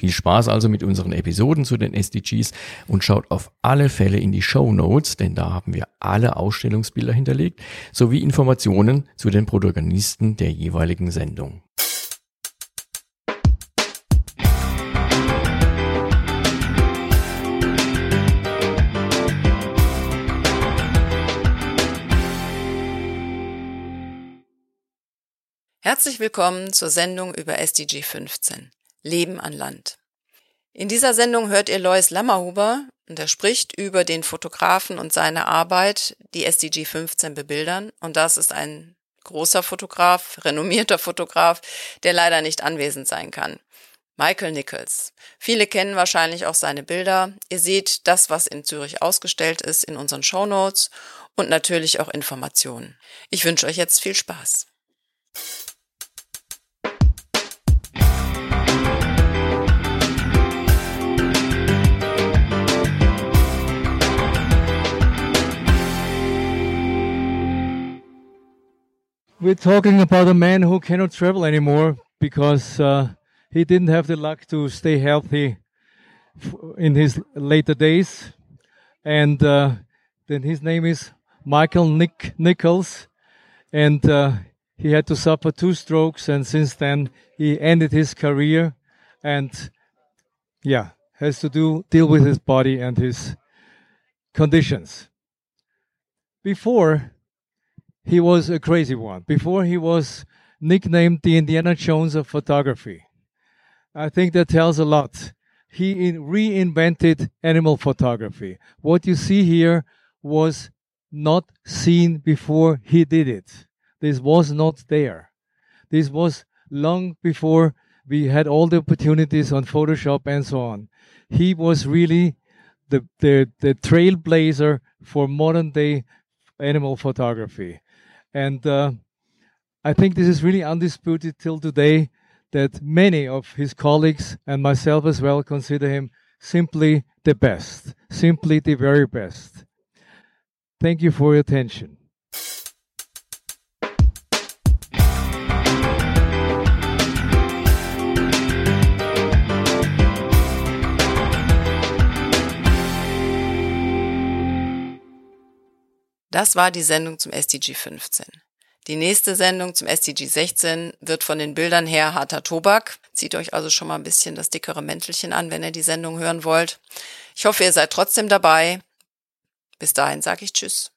Viel Spaß also mit unseren Episoden zu den SDGs und schaut auf alle Fälle in die Show Notes, denn da haben wir alle Ausstellungsbilder hinterlegt, sowie Informationen zu den Protagonisten der jeweiligen Sendung. Herzlich willkommen zur Sendung über SDG 15. Leben an Land. In dieser Sendung hört ihr Lois Lammerhuber und er spricht über den Fotografen und seine Arbeit, die SDG 15 bebildern. Und das ist ein großer Fotograf, renommierter Fotograf, der leider nicht anwesend sein kann. Michael Nichols. Viele kennen wahrscheinlich auch seine Bilder. Ihr seht das, was in Zürich ausgestellt ist, in unseren Show Notes und natürlich auch Informationen. Ich wünsche euch jetzt viel Spaß. We're talking about a man who cannot travel anymore because uh, he didn't have the luck to stay healthy in his later days. And uh, then his name is Michael Nick Nichols. And uh, he had to suffer two strokes. And since then, he ended his career and, yeah, has to do deal with his body and his conditions. Before he was a crazy one. Before he was nicknamed the Indiana Jones of photography. I think that tells a lot. He reinvented animal photography. What you see here was not seen before he did it. This was not there. This was long before we had all the opportunities on Photoshop and so on. He was really the, the, the trailblazer for modern day animal photography. And uh, I think this is really undisputed till today that many of his colleagues and myself as well consider him simply the best, simply the very best. Thank you for your attention. Das war die Sendung zum SDG 15. Die nächste Sendung zum SDG 16 wird von den Bildern her harter Tobak. Zieht euch also schon mal ein bisschen das dickere Mäntelchen an, wenn ihr die Sendung hören wollt. Ich hoffe, ihr seid trotzdem dabei. Bis dahin sage ich Tschüss.